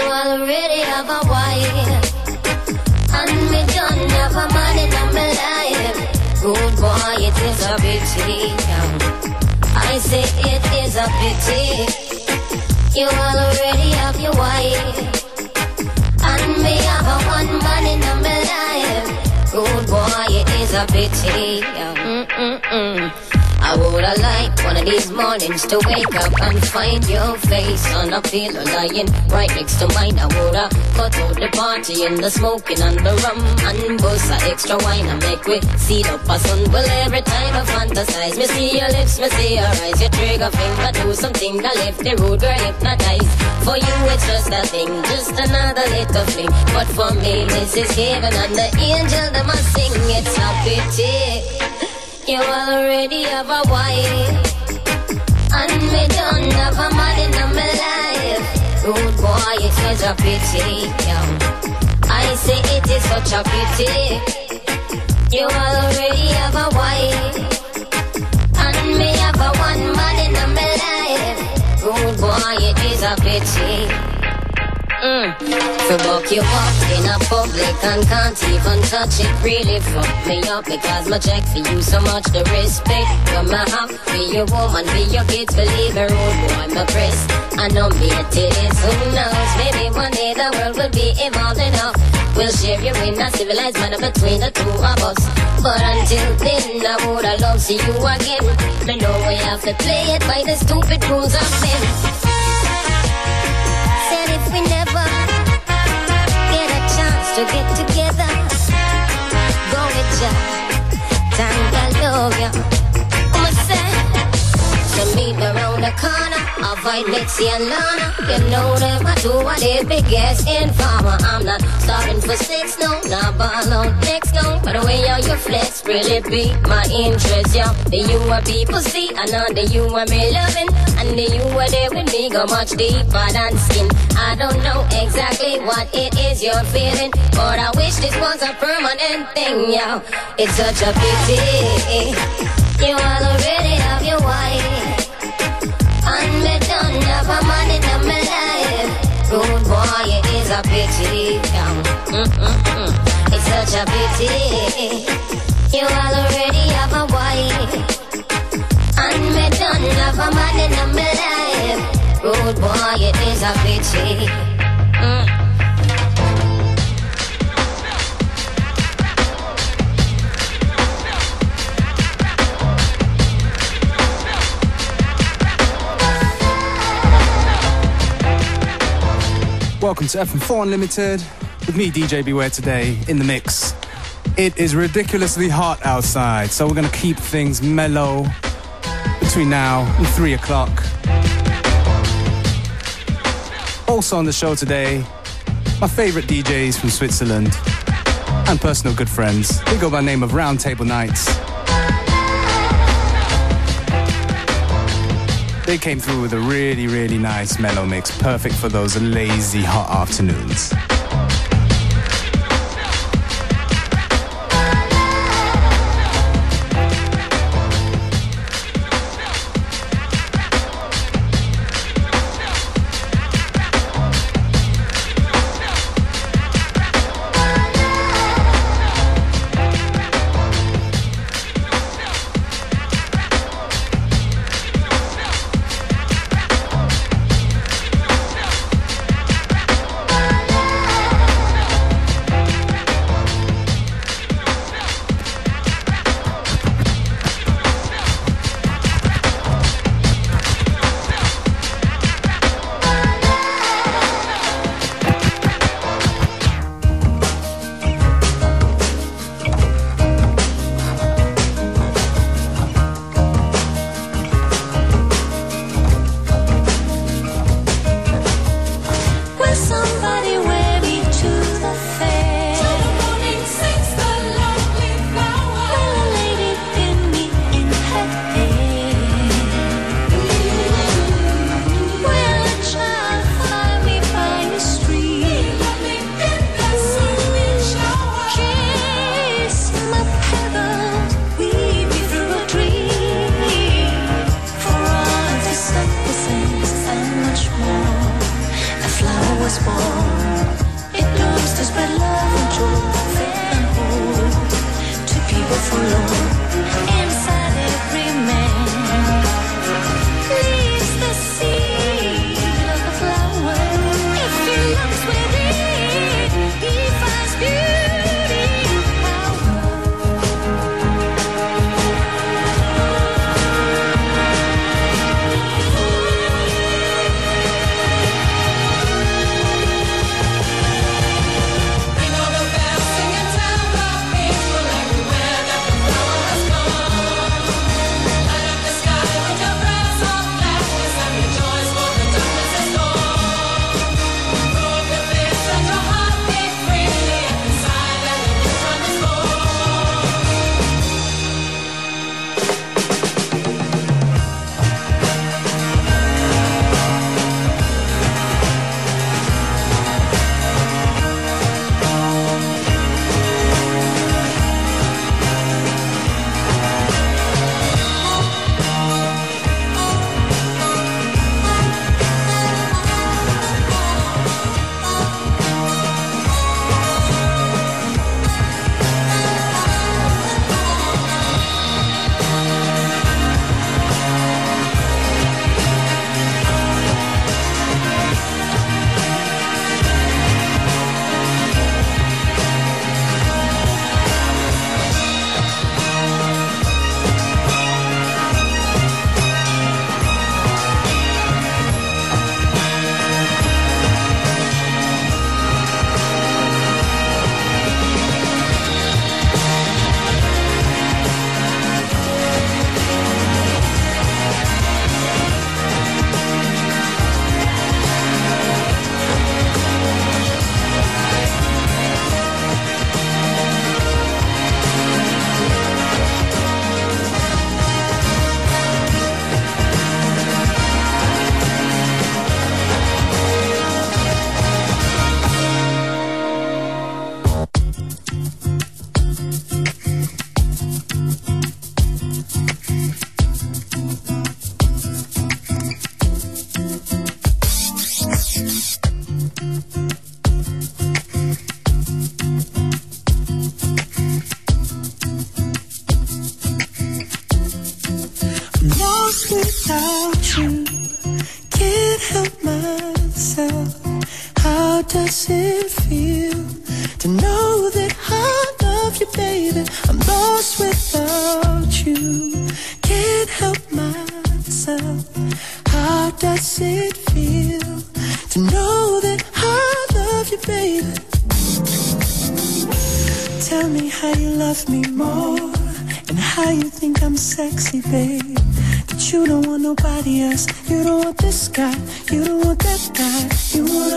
already have a wife. And me have a man in my life. Good boy, it is a pity. I say it is a pity. You already have your wife. And me have a one man in my life. Good boy, it is a pity. Mm-mm-mm. I woulda liked one of these mornings to wake up and find your face on a pillow lying right next to mine. I woulda cut out the party and the smoking and the rum and bust a extra wine and make we see up a sun. Well, every time I fantasize, me see your lips, me see your eyes, your trigger finger do something that left the road girl hypnotized. For you, it's just a thing, just another little fling. But for me, this is heaven and the angel that must sing. It's a pity. You already have a wife. And me don't have a man in my life. Rude boy, it's such a pity I say it is such a pity. You already have a wife. And me have a one man in my life. Rude boy, it is a pity Mm. Buck you up in a public and can't even touch it. Really fuck me up because my check for you so much the respect. You my have be your woman be your kids believe me rude boy my press I know me it. Is who knows? Maybe one day the world will be evolved enough. We'll share you in a civilized manner between the two of us. But until then I would love see you again. I know we have to play it by the stupid rules of men we never get a chance to get together, go with ya. Time to meet around the corner. Avoid Mitzi and Lana. You know them, I do what they biggest informer. I'm not stopping for six, no, not ball on next, no. But the way how you flex really beat my interest, yo. The you are people see, I know the you are me loving. And the you are there with me go much deeper than skin. I don't know exactly what it is you're feeling, but I wish this was a permanent thing, yo. It's such a pity. You all already have your wife. A man in my life. Good boy, it is a pity. Mm-mm-mm. It's such a pity. You already have a wife. And me done have a man in my life. Good boy, it is a pity. Welcome to FM4 Unlimited with me, DJ Beware, today in the mix. It is ridiculously hot outside, so we're going to keep things mellow between now and 3 o'clock. Also on the show today, my favorite DJs from Switzerland and personal good friends. They go by name of Round Table Knights. They came through with a really, really nice mellow mix, perfect for those lazy hot afternoons.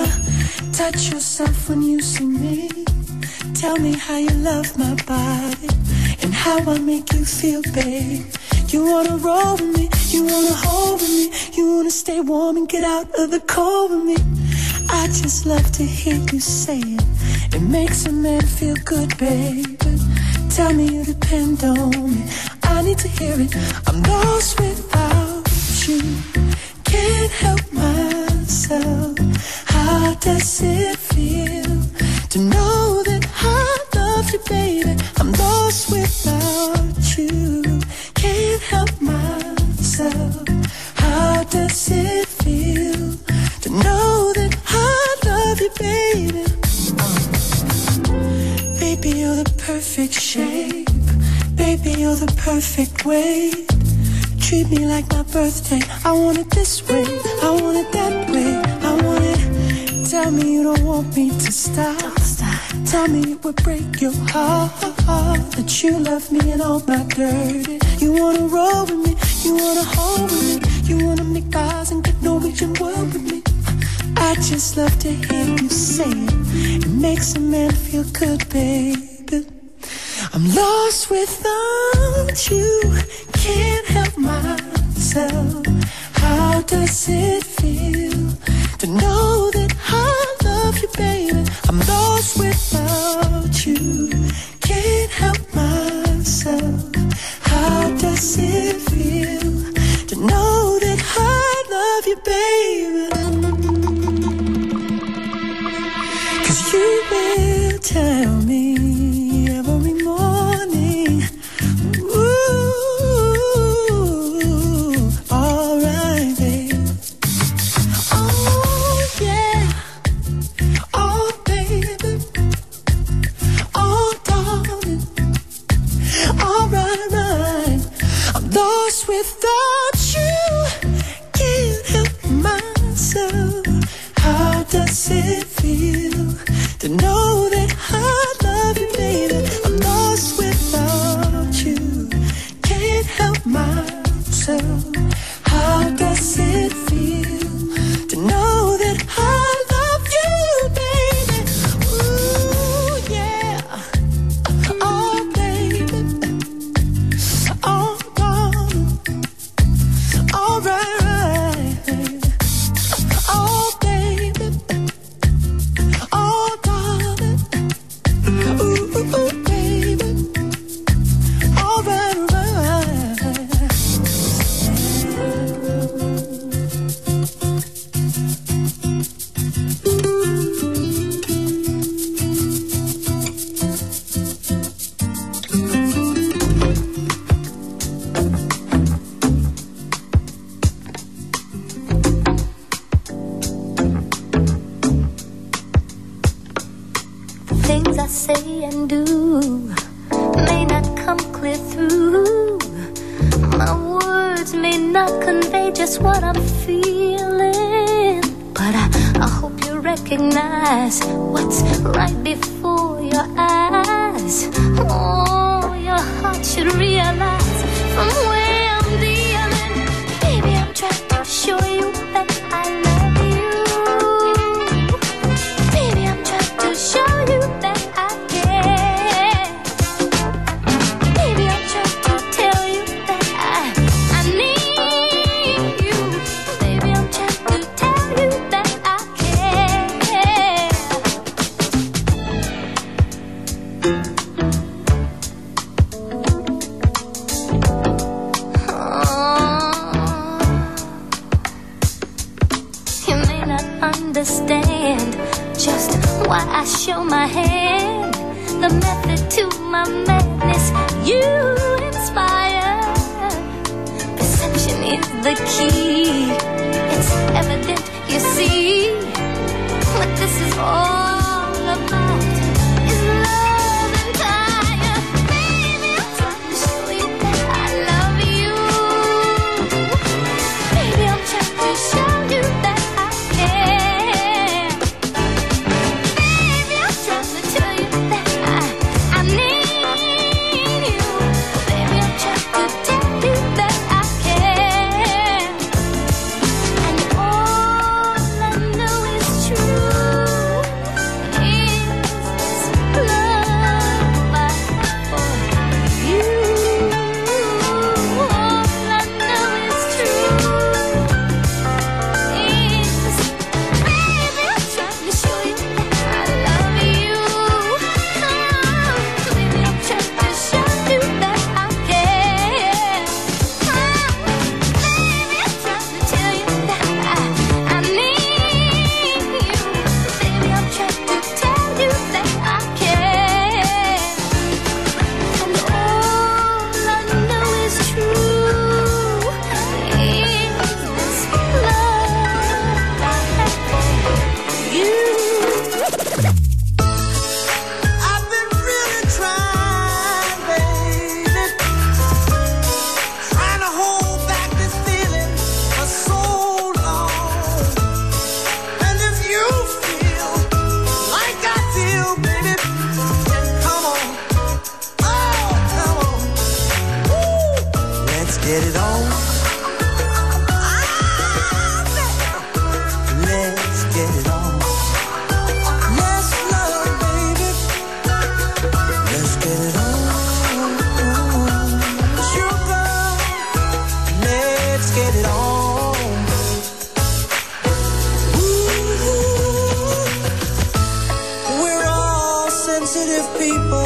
To touch yourself when you see me. Tell me how You love my body, and how I make you feel, babe. You want to roll with me. You wanna hold with me. You want to stay warm and get out of the cold with me. I just love to hear you say it. It makes a man feel good, baby. Tell me you depend on me. I need to hear it. I'm lost without you. Can't help myself. How does it feel to know that I love you, baby? I'm lost without you. Can't help myself. How does it feel to know that I love you, baby. Perfect shape. Baby, you're the perfect weight. Treat me like my birthday. I want it this way. I want it that way. I want it. Tell me you don't want me to stop. Tell me it would break your heart that you love me and all my dirty. You wanna roll with me. You wanna hold with me. You wanna make eyes and get Norwegian world with me. I just love to hear you say it. It makes a man feel good, baby. I'm lost without you. Can't help myself. How does it feel to know recognize what's right before people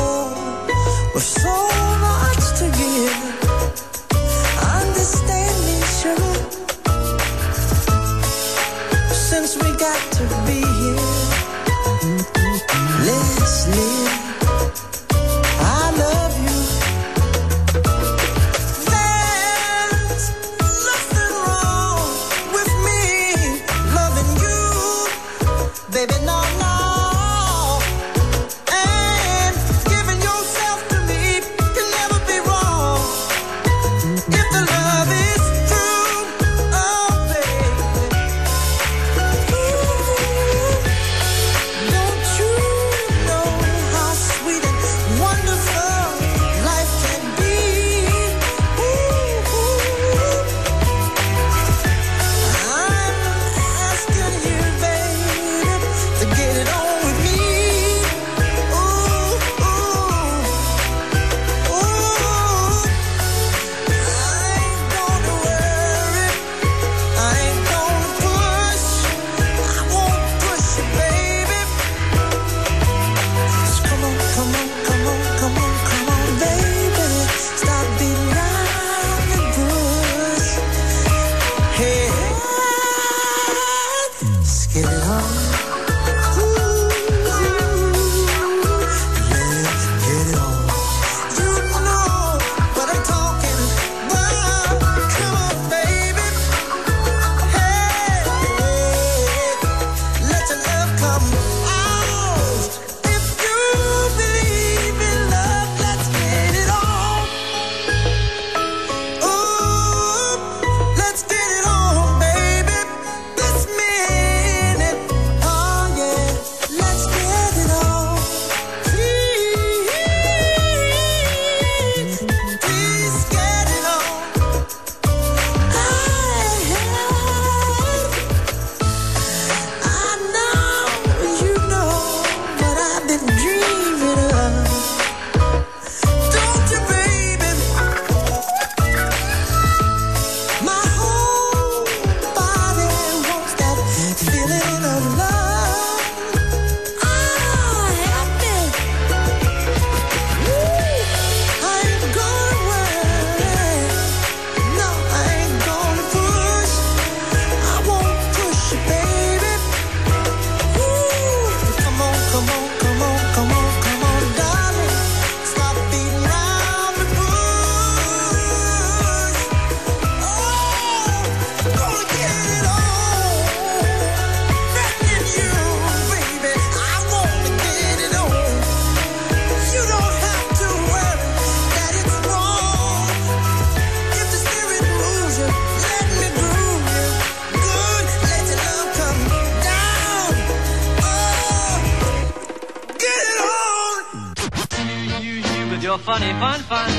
funny fun fun.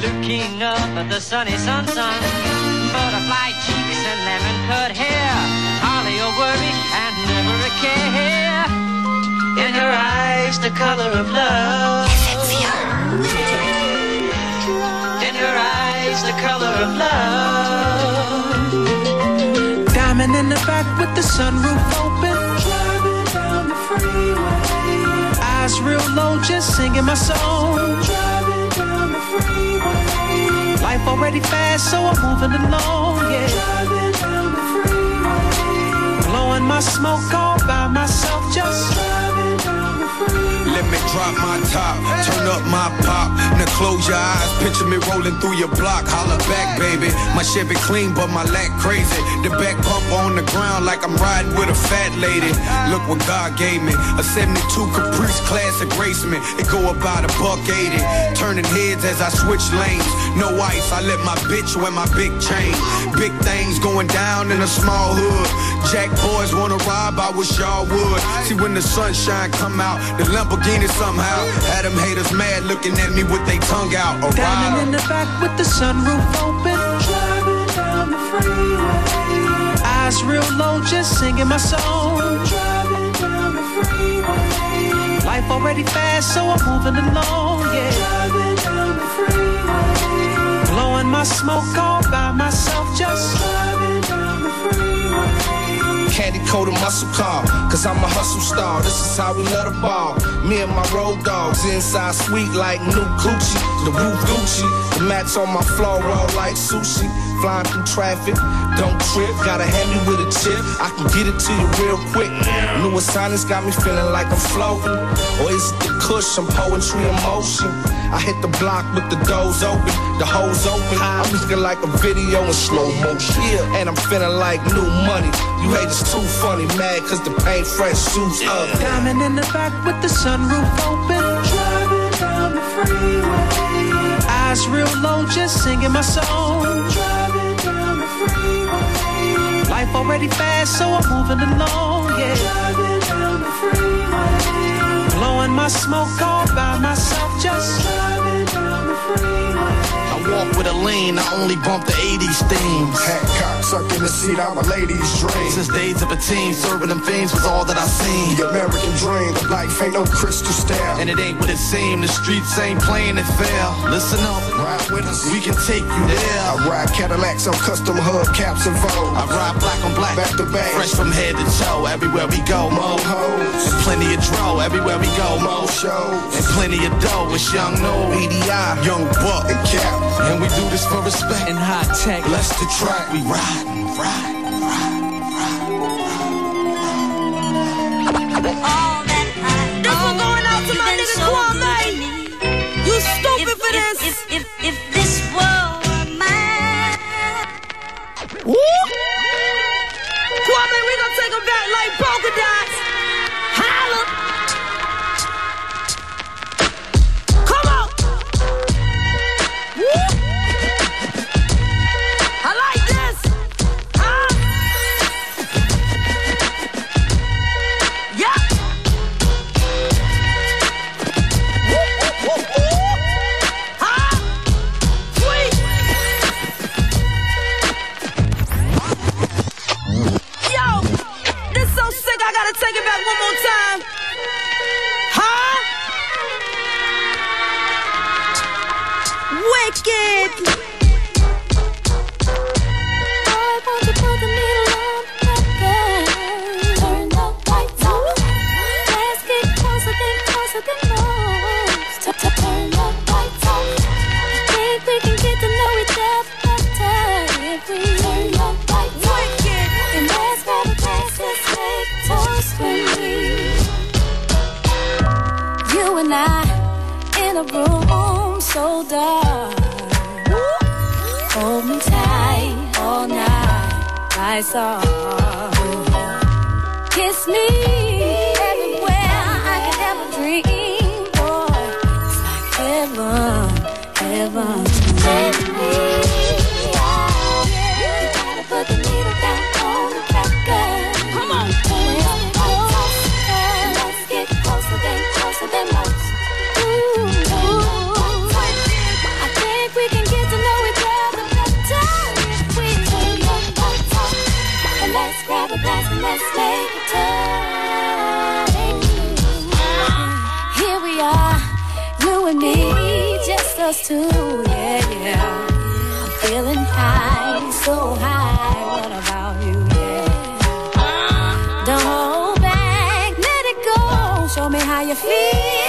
Looking up at the sunny sun sun. Butterfly cheeks and lemon cut hair. Hardly a worry and never a care. In her eyes, the color of love. In her eyes, the color of love. Diamond in the back with the sunroof open. Eyes real low, just singing my song. Life already fast, so I'm moving along, yeah. Driving down the freeway. Blowing my smoke all by myself, just me drop my top, turn up my pop. Now close your eyes, picture me rolling through your block. Holla back, baby. My Chevy clean, but my lack crazy. The back bump on the ground like I'm riding with a fat lady. Look what God gave me. A 72 Caprice classic raceman. It go about a buck 80. Turning heads as I switch lanes. No ice, I let my bitch wear my big chain. Big things going down in a small hood. Jack boys wanna rob, I wish y'all would. See when the sunshine come out, the Lamborghini somehow had them haters mad looking at me with they tongue out. A Diamond in the back with the sunroof open. Driving down the freeway. Eyes real low, just singing my song. Driving down the freeway. Life already fast, so I'm moving along, yeah. Driving down the freeway. Blowing my smoke all by myself, just driving down the freeway. Candy coated muscle car, cause I'm a hustle star. This is how we let a ball. Me and my road dogs inside sweet like new coochie. The roof Gucci, the mats on my floor roll like sushi. Flying through traffic, don't trip. gotta hand me with a chip, I can get it to you real quick. New assignments got me feeling like I'm floating. Or is it the cushion, poetry in motion? I hit the block with the doors open, the hoes open. I'm looking like a video in slow motion. Yeah, and I'm feeling like new money. You hate haters too funny, mad cause the paint fresh shoes up. Diamond in the back with the sunroof open. Driving down the freeway. Eyes real low, just singing my song. Life already fast, so I'm moving along, yeah. Driving down the freeway. Blowing my smoke all by myself, just driving down the freeway. I walk with a lean, I only bump the 80s themes. Hat cock, suck in the seat, I'm a lady's dream. Since days of a teen, serving them fiends was all that I seen. The American dream, the life ain't no crystal stair. And it ain't what it seemed, the streets ain't playing it fair. Listen up, Ride with us. we can take you there. I ride Cadillacs on custom hubcaps and Vogue. I ride black on black, Back to back. fresh from head to toe. Everywhere we go, mo hoes. and plenty of dro. Everywhere we go, mo shows. and plenty of dough. It's young no EDI, young buck, And cap. and we do this for respect. and high tech, Bless the track, we ride, ride, ride, all that I This one going out to my been nigga so Kwame. good to me. You stupid If, for if, this. if, Kwame, we gonna take him back like polka dots. Us two, yeah, yeah. I'm feeling high, so high. What about you, yeah? Don't hold back, let it go. Show me how you feel,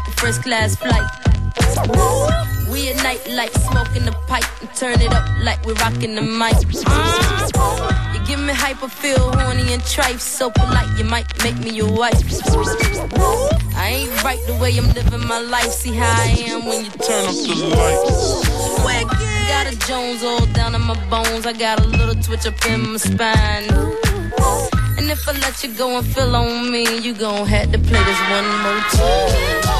like a first class flight. We a night like smoking the pipe and turn it up like we're rocking the mic. You give me hyper, feel horny and trife, so polite you might make me your wife. I ain't right the way I'm living my life. See how I am when you turn up the lights. Got a Jones all down in my bones. I got a little twitch up in my spine. And if I let you go and feel on me, you gon' have to play this one more time.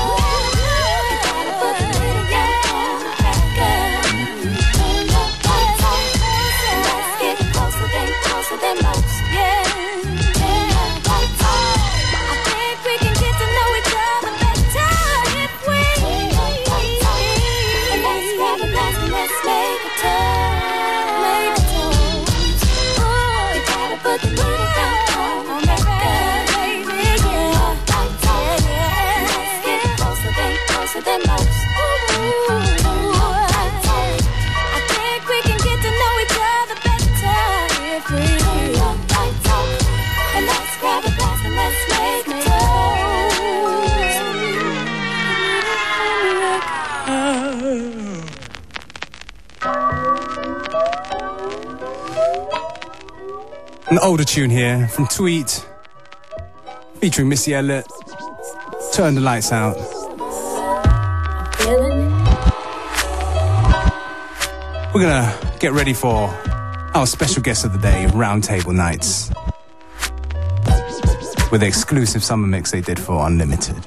Older tune here from Tweet, featuring Missy Elliott. Turn the lights out. We're gonna get ready for our special guest of the day, Round Table Knights, with the exclusive summer mix they did for Unlimited.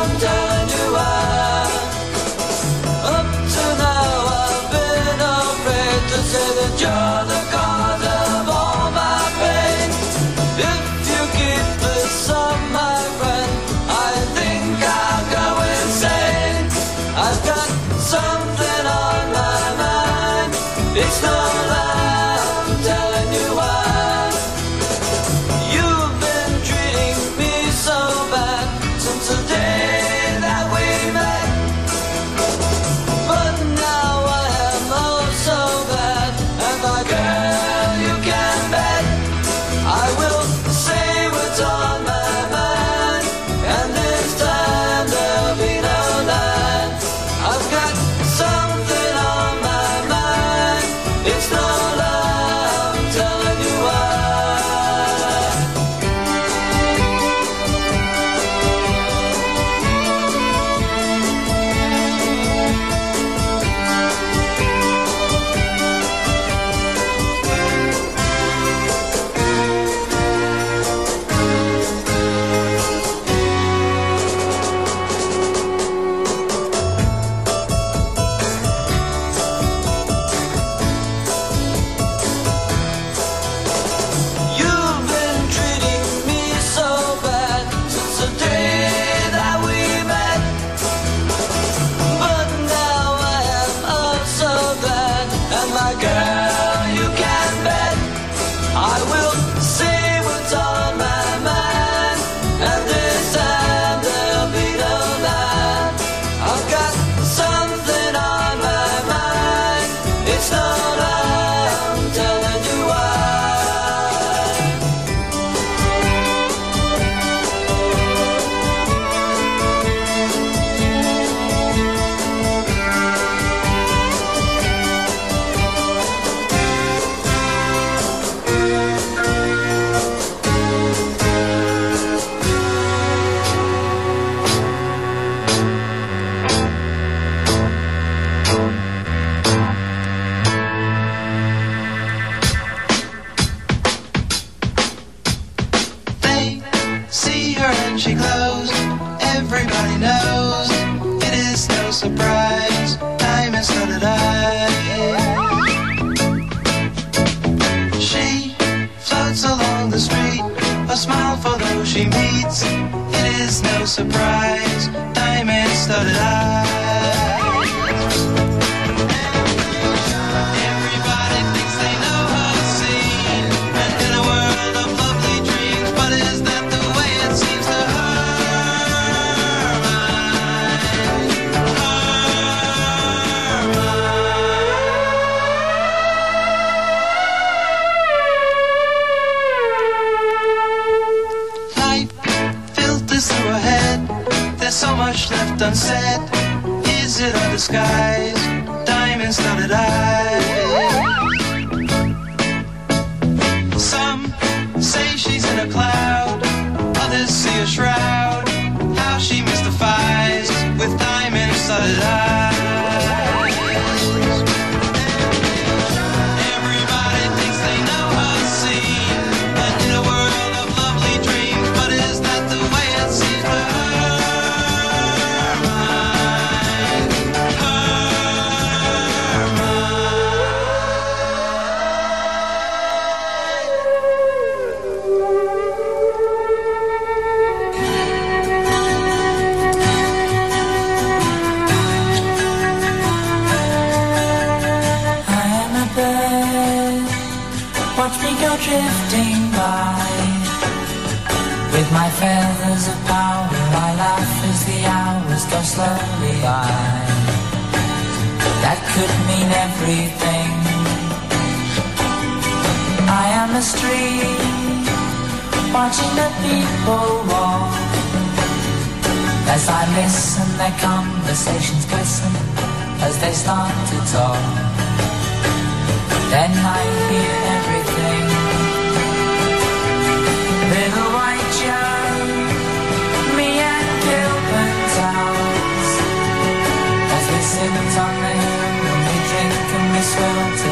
my Some say she's in a cloud, others see a shroud. How she mystifies with diamonds, in her eyes. and everything. I am a street, watching the people walk. As I listen, their conversations glisten as they start to talk. Then I hear something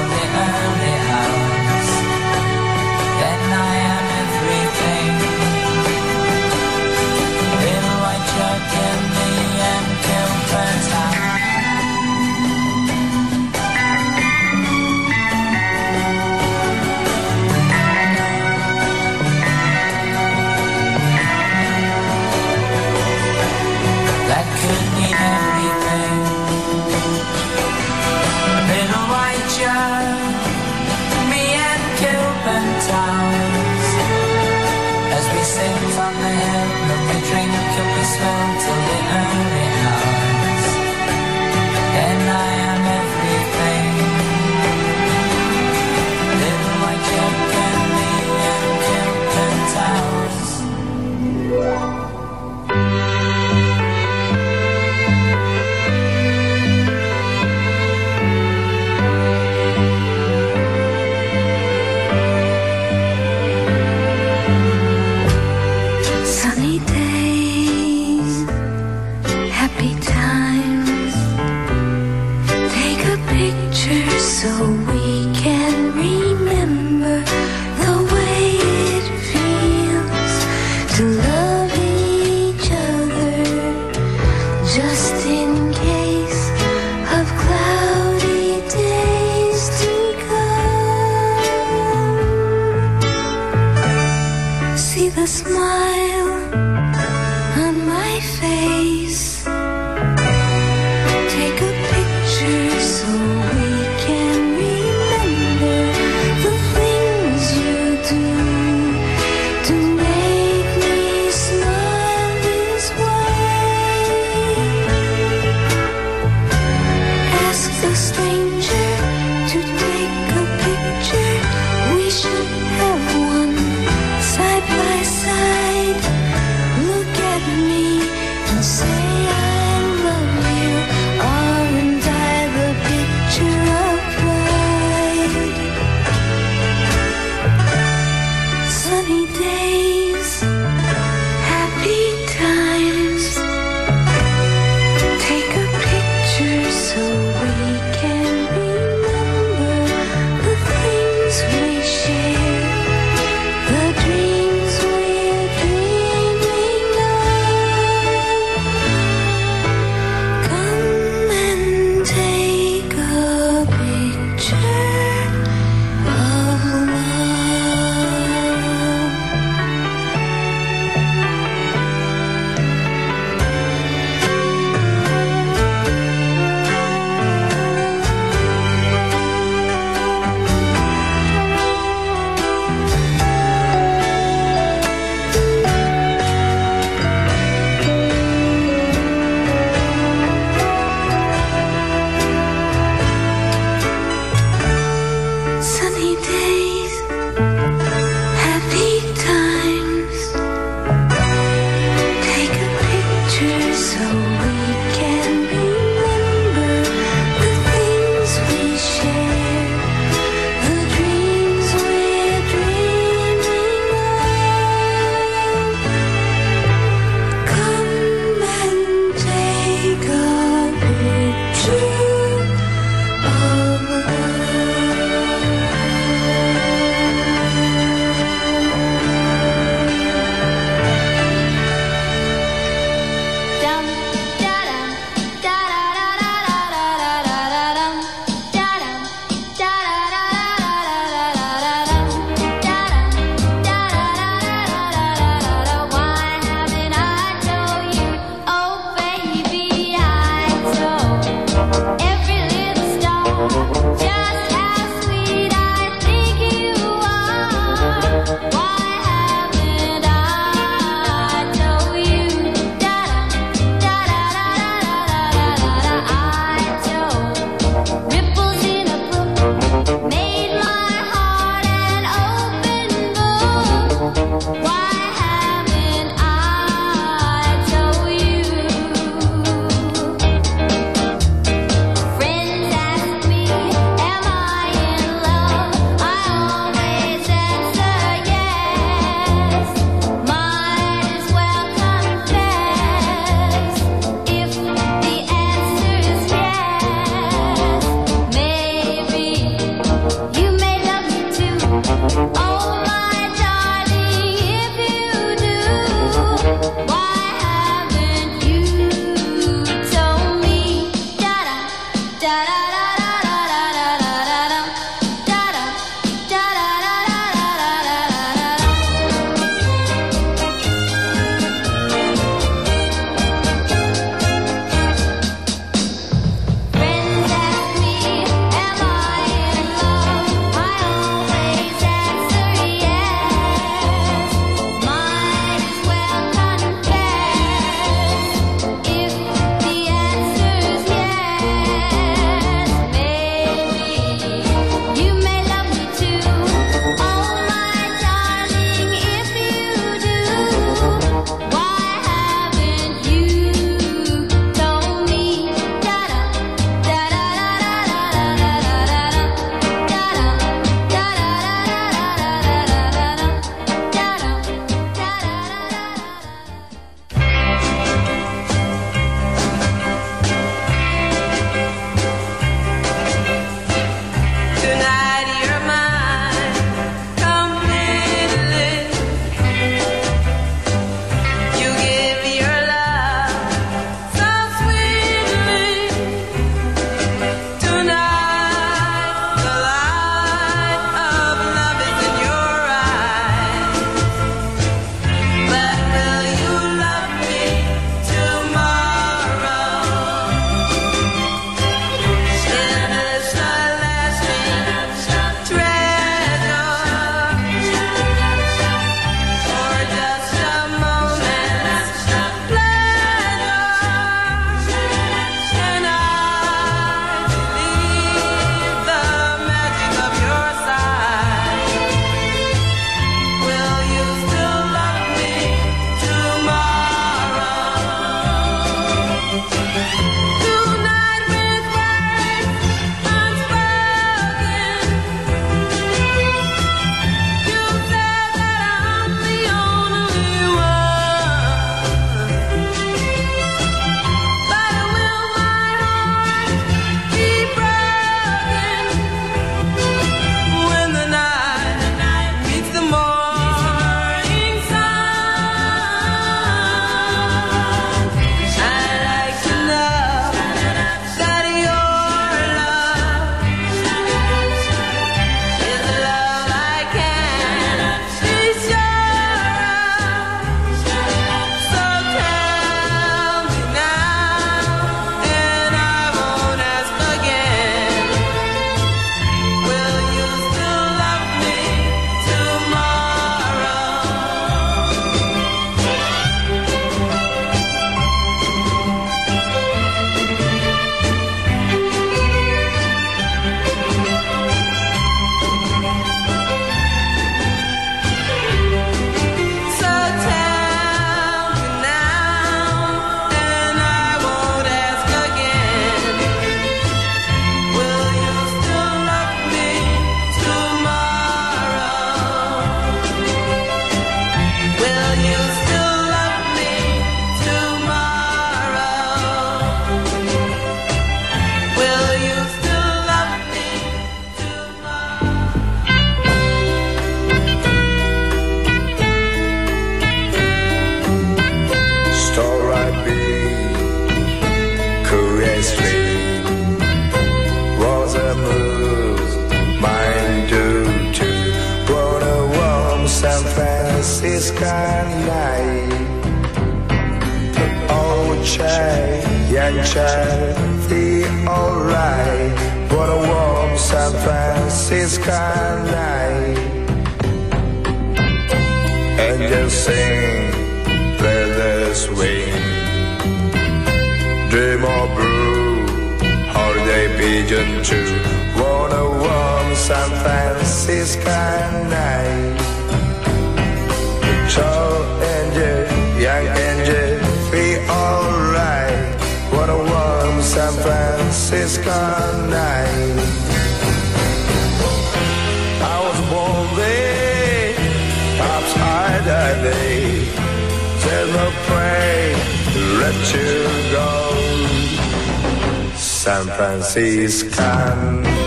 Franciscan.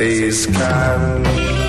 taxis can.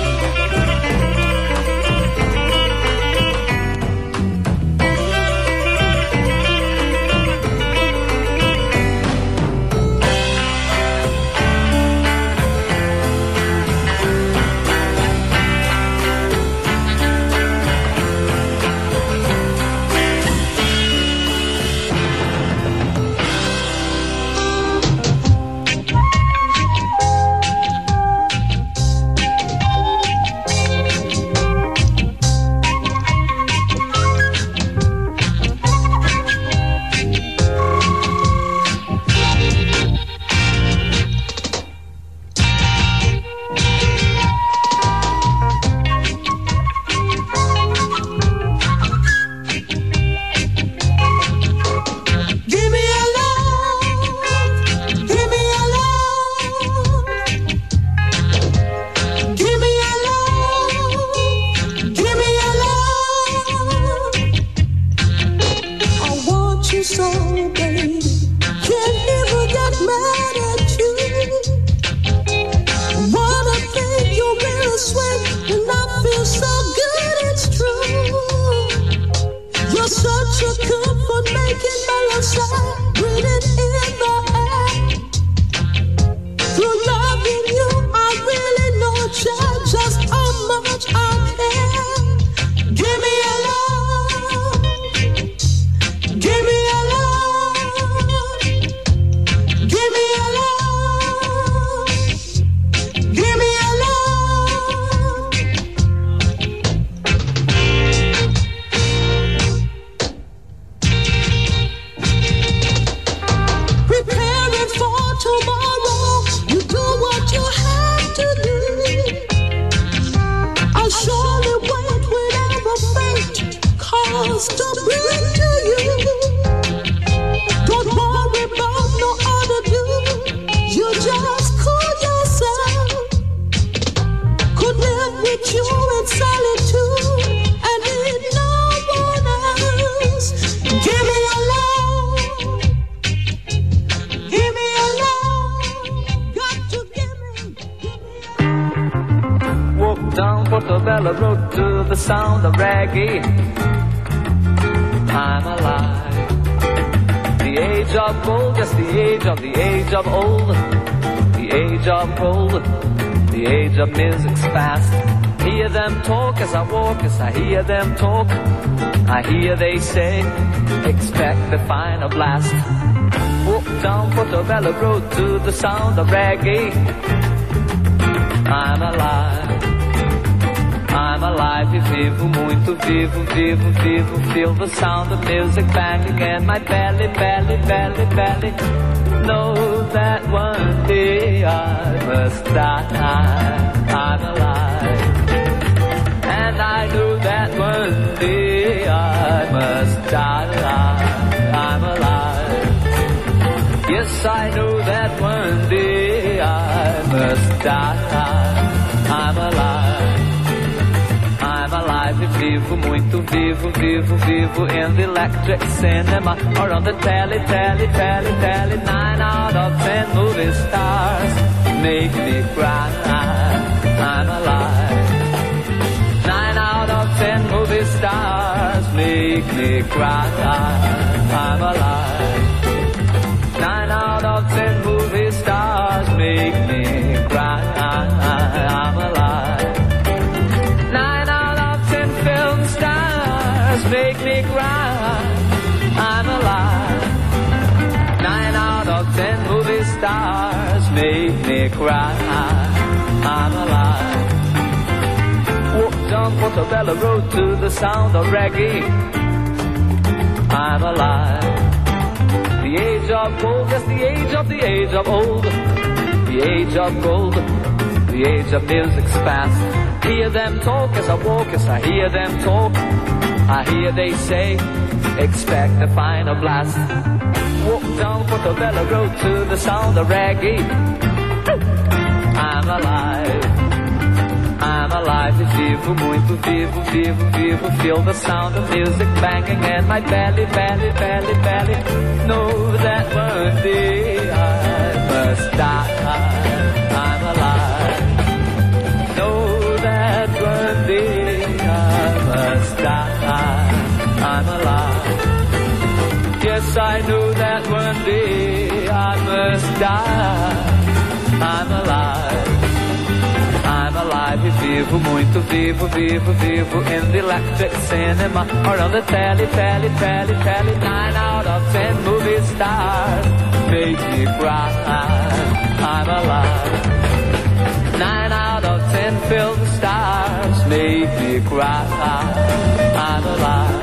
Portobello Road to the sound of reggae. I'm alive. The age of gold, just the age of the age of old. The age of gold, the age of music's fast. Hear them talk as I walk, as I hear them talk. I hear they say, expect the final blast. Walk down Portobello Road to the sound of reggae. I'm alive. Alive, vivo, muito vivo, vivo, vivo. Feel the sound of music banging in my belly, belly, belly, belly. Know that one day I must die. I'm alive. And I know that one day I must die. I'm alive. Yes, I know that one day I must die. I'm alive. Vivo, muito vivo, vivo, vivo in the electric cinema or on the telly, telly, telly, telly. Nine out of ten movie stars make me cry. I'm alive. Nine out of ten movie stars make me cry. I'm alive. Nine out of ten movie stars make me cry. I'm alive. Walked down Portobello Road to the sound of reggae. I'm alive. The age of gold, yes, the age of the age of old. The age of gold, the age of music's past. Hear them talk as I walk, as I hear them talk. I hear they say, expect the final blast. Walk down Portobello Road to the sound of reggae. Alive. I'm alive, vivo, muito vivo, vivo, vivo. Feel the sound of music banging in my belly, belly, belly, belly. Know that one day I must die. I'm alive. Know that one day I must die. I'm alive. Yes, I know that one day I must die. I'm alive. Alive, vivo, muito vivo, vivo, vivo in the electric cinema or on the telly, telly, telly, telly. Nine out of ten movie stars make me cry. I'm alive. Nine out of ten film stars make me cry. I'm alive.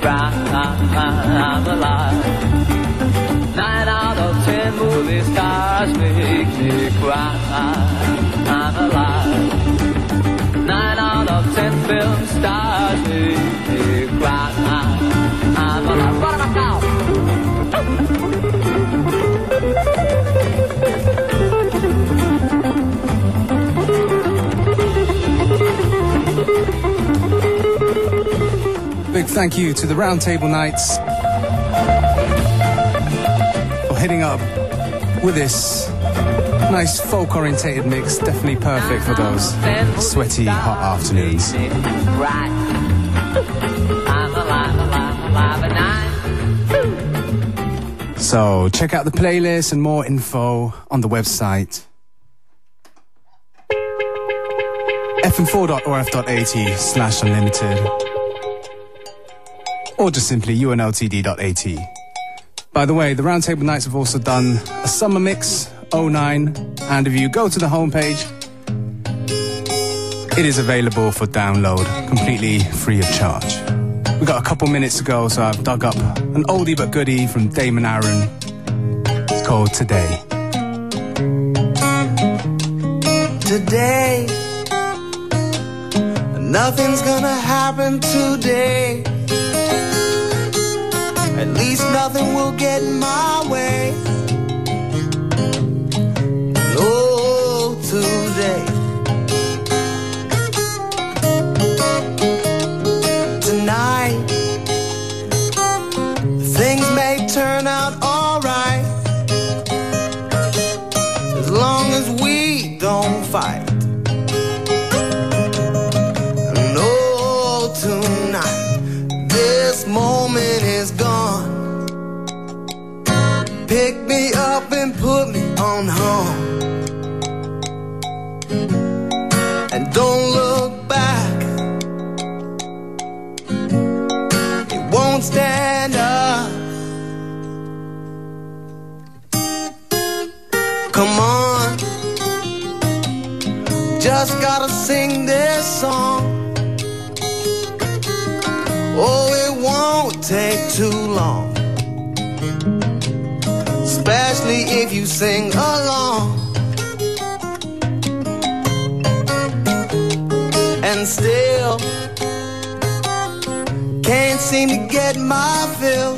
Make. I'm alive. Nine out of ten movie stars make me cry. I'm alive. Nine out of ten film stars make me cry. Big thank you to the Round Table Knights for hitting up with this nice folk orientated mix. Definitely perfect for those sweaty, hot afternoons. So check out the playlist and more info on the website fm4.orf.at slash unlimited or just simply unltd.at. By the way, the Round Table Knights have also done a summer mix 09 and if you go to the homepage it is available for download completely free of charge. We've got a couple minutes to go so I've dug up an oldie but goodie from Damon Aaron. It's called Today. today. Nothing's gonna happen today. At least nothing will get in my way. No, today. Sing along. And still can't seem to get my fill.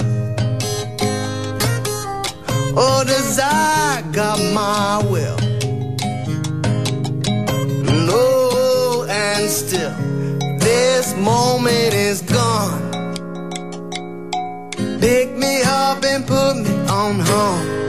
Oh, does I got my will? No, and still, this moment is gone. Pick me up and put me on home.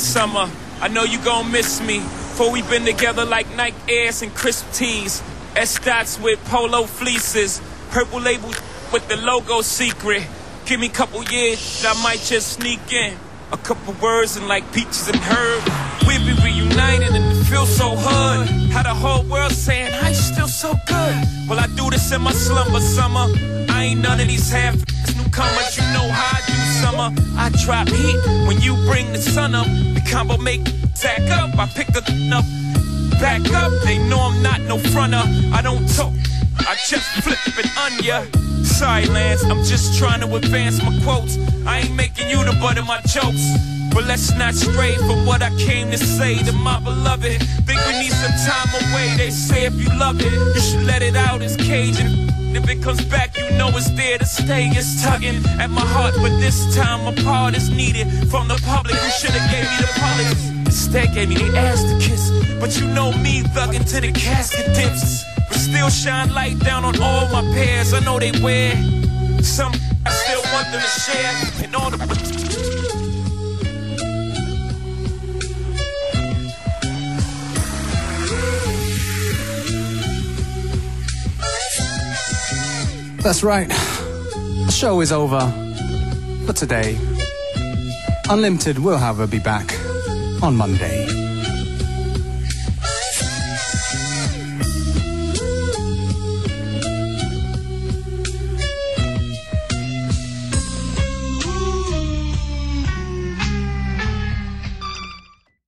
Summer, I know you gon' miss me. For we been together like Nike Airs and crisp tees. S dots with polo fleeces. Purple label with the logo secret. Give me a couple years, I might just sneak in. A couple words and like peaches and herb. We be reunited and it feels so hood. How the whole world saying, I still so good. Well, I do this in my slumber summer. I ain't none of these half newcomers. You know how I do summer. I drop heat when you bring the sun up. The combo make stack up. I pick the up, back up. They know I'm not no fronter. I don't talk. I just flip it on ya. Sorry, Lance, I'm just trying to advance my quotes. I ain't making you the butt of my jokes. But let's not stray from what I came to say to my beloved. Think we need some time away. They say if you love it, you should let it out. It's caging. If it comes back, you know it's there to stay. It's tugging at my heart, but this time a part is needed from the public who should have gave me the politics. Instead, gave me the ass to kiss. But you know me, thugging to the casket dips. But still shine light down on all my pairs. I know they wear some. I still want them to share in all the. That's right. The show is over for today. Unlimited will, however, be back on Monday.